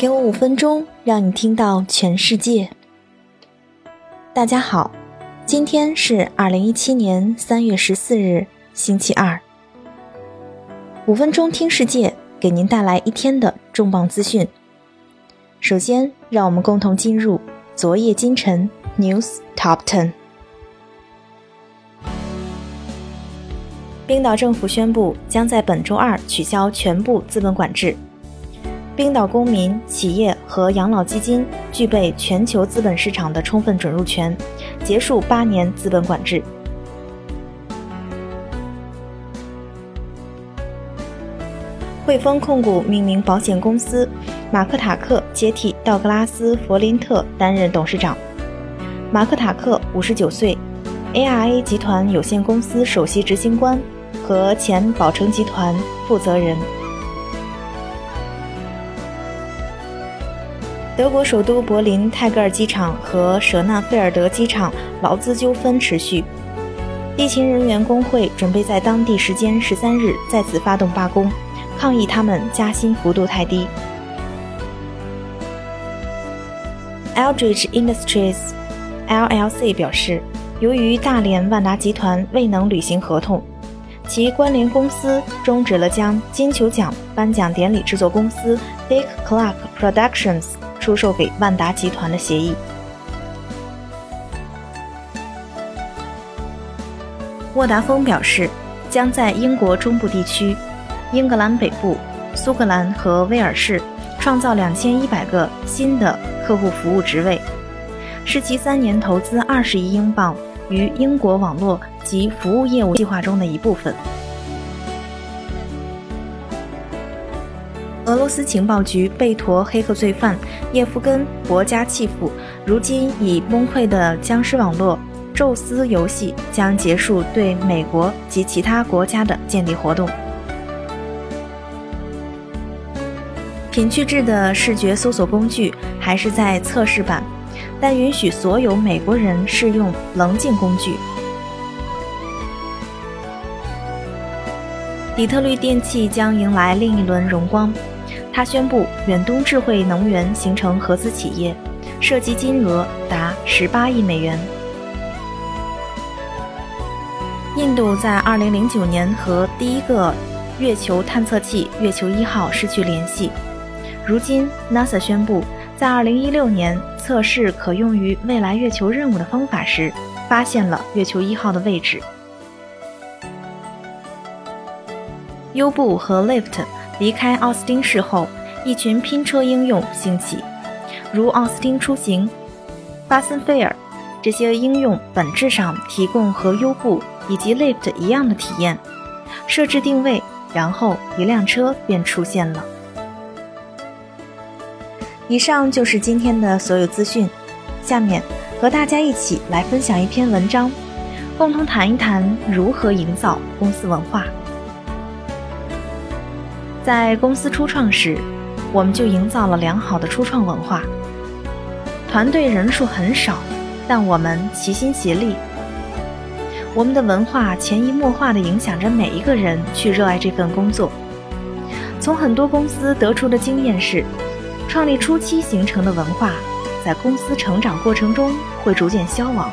给我五分钟，让你听到全世界。大家好，今天是二零一七年三月十四日，星期二。五分钟听世界，给您带来一天的重磅资讯。首先，让我们共同进入昨夜今晨 News Top Ten。冰岛政府宣布，将在本周二取消全部资本管制。冰岛公民、企业和养老基金具备全球资本市场的充分准入权，结束八年资本管制。汇丰控股命名保险公司，马克塔克接替道格拉斯·弗林特担任董事长。马克塔克五十九岁，ARA 集团有限公司首席执行官和前宝诚集团负责人。德国首都柏林泰戈尔机场和舍纳菲尔德机场劳资纠纷持续，地勤人员工会准备在当地时间十三日再次发动罢工，抗议他们加薪幅度太低。Eldridge Industries（LLC） 表示，由于大连万达集团未能履行合同，其关联公司终止了将金球奖颁奖典礼制作公司 Dick Clark Productions。出售给万达集团的协议。沃达丰表示，将在英国中部地区、英格兰北部、苏格兰和威尔士创造两千一百个新的客户服务职位，是其三年投资二十亿英镑于英国网络及服务业务计划中的一部分。俄罗斯情报局贝陀黑客罪犯叶夫根·博加契夫，如今已崩溃的僵尸网络“宙斯游戏”将结束对美国及其他国家的间谍活动。品趣制的视觉搜索工具还是在测试版，但允许所有美国人试用棱镜工具。底特律电器将迎来另一轮荣光。他宣布，远东智慧能源形成合资企业，涉及金额达十八亿美元。印度在二零零九年和第一个月球探测器月球一号失去联系，如今 NASA 宣布，在二零一六年测试可用于未来月球任务的方法时，发现了月球一号的位置。优步和 Lyft。离开奥斯汀市后，一群拼车应用兴起，如奥斯汀出行、巴森菲尔。这些应用本质上提供和优步以及 Lyft 一样的体验：设置定位，然后一辆车便出现了。以上就是今天的所有资讯。下面和大家一起来分享一篇文章，共同谈一谈如何营造公司文化。在公司初创时，我们就营造了良好的初创文化。团队人数很少，但我们齐心协力。我们的文化潜移默化地影响着每一个人去热爱这份工作。从很多公司得出的经验是，创立初期形成的文化，在公司成长过程中会逐渐消亡。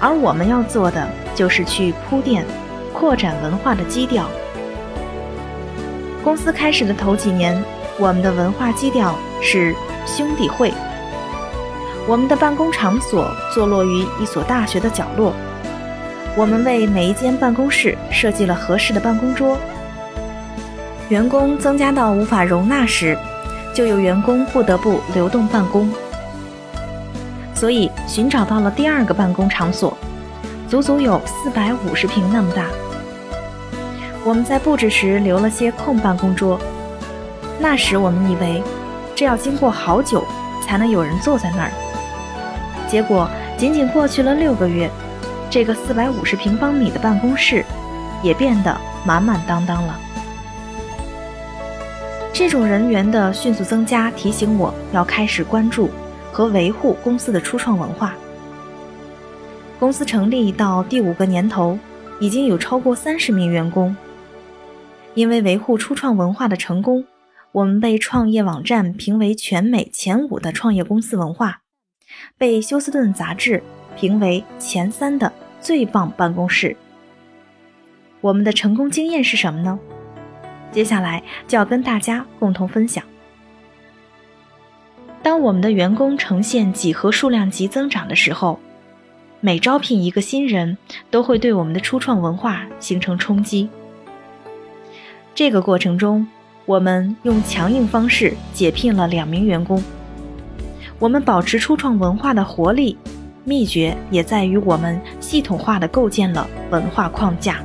而我们要做的，就是去铺垫、扩展文化的基调。公司开始的头几年，我们的文化基调是兄弟会。我们的办公场所坐落于一所大学的角落。我们为每一间办公室设计了合适的办公桌。员工增加到无法容纳时，就有员工不得不流动办公。所以寻找到了第二个办公场所，足足有四百五十平那么大。我们在布置时留了些空办公桌，那时我们以为这要经过好久才能有人坐在那儿。结果仅仅过去了六个月，这个四百五十平方米的办公室也变得满满当当了。这种人员的迅速增加提醒我要开始关注和维护公司的初创文化。公司成立到第五个年头，已经有超过三十名员工。因为维护初创文化的成功，我们被创业网站评为全美前五的创业公司文化，被休斯顿杂志评为前三的最棒办公室。我们的成功经验是什么呢？接下来就要跟大家共同分享。当我们的员工呈现几何数量级增长的时候，每招聘一个新人，都会对我们的初创文化形成冲击。这个过程中，我们用强硬方式解聘了两名员工。我们保持初创文化的活力，秘诀也在于我们系统化的构建了文化框架。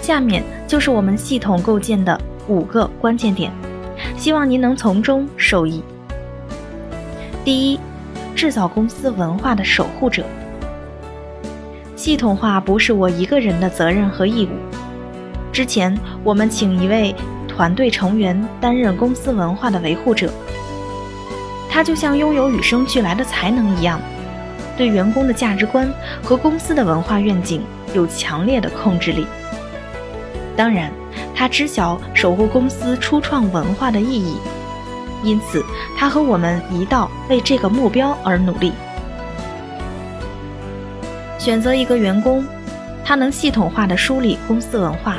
下面就是我们系统构建的五个关键点。希望您能从中受益。第一，制造公司文化的守护者。系统化不是我一个人的责任和义务。之前我们请一位团队成员担任公司文化的维护者，他就像拥有与生俱来的才能一样，对员工的价值观和公司的文化愿景有强烈的控制力。当然。他知晓守护公司初创文化的意义，因此他和我们一道为这个目标而努力。选择一个员工，他能系统化的梳理公司文化，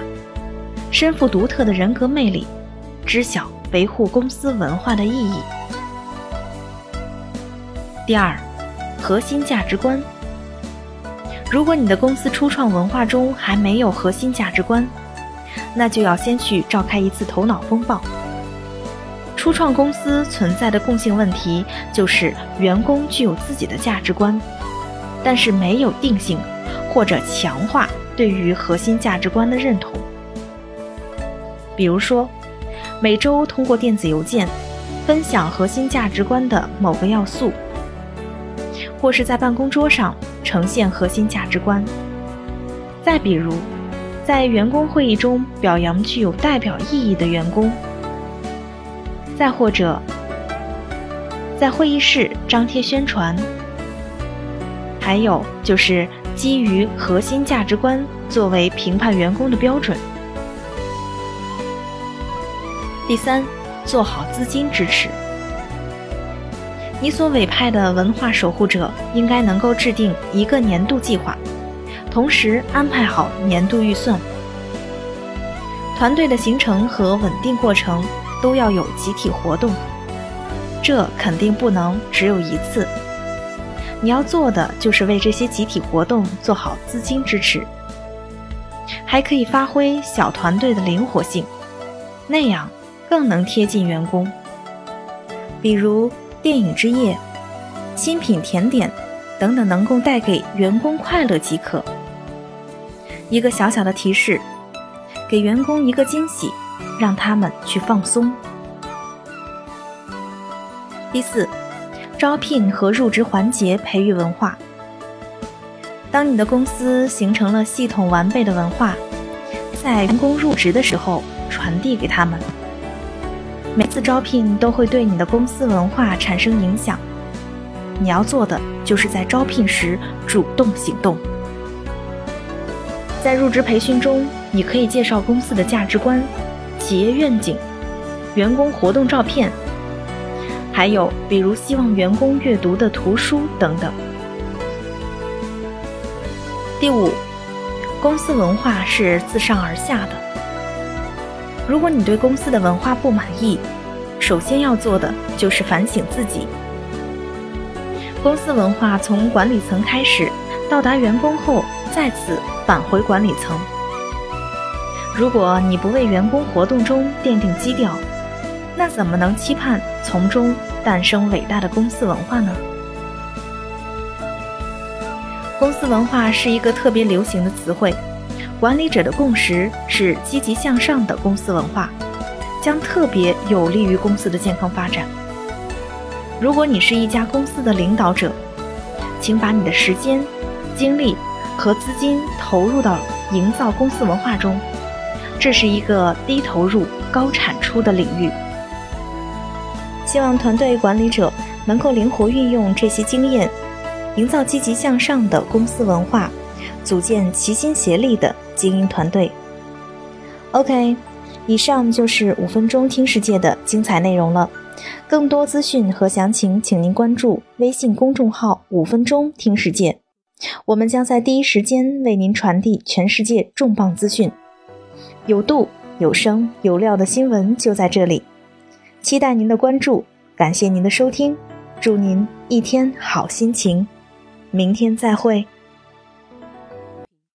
身负独特的人格魅力，知晓维护公司文化的意义。第二，核心价值观。如果你的公司初创文化中还没有核心价值观，那就要先去召开一次头脑风暴。初创公司存在的共性问题就是员工具有自己的价值观，但是没有定性或者强化对于核心价值观的认同。比如说，每周通过电子邮件分享核心价值观的某个要素，或是在办公桌上呈现核心价值观。再比如。在员工会议中表扬具有代表意义的员工，再或者在会议室张贴宣传，还有就是基于核心价值观作为评判员工的标准。第三，做好资金支持。你所委派的文化守护者应该能够制定一个年度计划。同时安排好年度预算，团队的形成和稳定过程都要有集体活动，这肯定不能只有一次。你要做的就是为这些集体活动做好资金支持，还可以发挥小团队的灵活性，那样更能贴近员工。比如电影之夜、新品甜点等等，能够带给员工快乐即可。一个小小的提示，给员工一个惊喜，让他们去放松。第四，招聘和入职环节培育文化。当你的公司形成了系统完备的文化，在员工入职的时候传递给他们。每次招聘都会对你的公司文化产生影响，你要做的就是在招聘时主动行动。在入职培训中，你可以介绍公司的价值观、企业愿景、员工活动照片，还有比如希望员工阅读的图书等等。第五，公司文化是自上而下的。如果你对公司的文化不满意，首先要做的就是反省自己。公司文化从管理层开始，到达员工后，再次。返回管理层。如果你不为员工活动中奠定基调，那怎么能期盼从中诞生伟大的公司文化呢？公司文化是一个特别流行的词汇，管理者的共识是积极向上的公司文化，将特别有利于公司的健康发展。如果你是一家公司的领导者，请把你的时间、精力。和资金投入到营造公司文化中，这是一个低投入高产出的领域。希望团队管理者能够灵活运用这些经验，营造积极向上的公司文化，组建齐心协力的精英团队。OK，以上就是五分钟听世界的精彩内容了。更多资讯和详情，请您关注微信公众号“五分钟听世界”，我们将在第一时间为您传递全世界重磅资讯，有度、有声、有料的新闻就在这里。期待您的关注，感谢您的收听，祝您一天好心情，明天再会。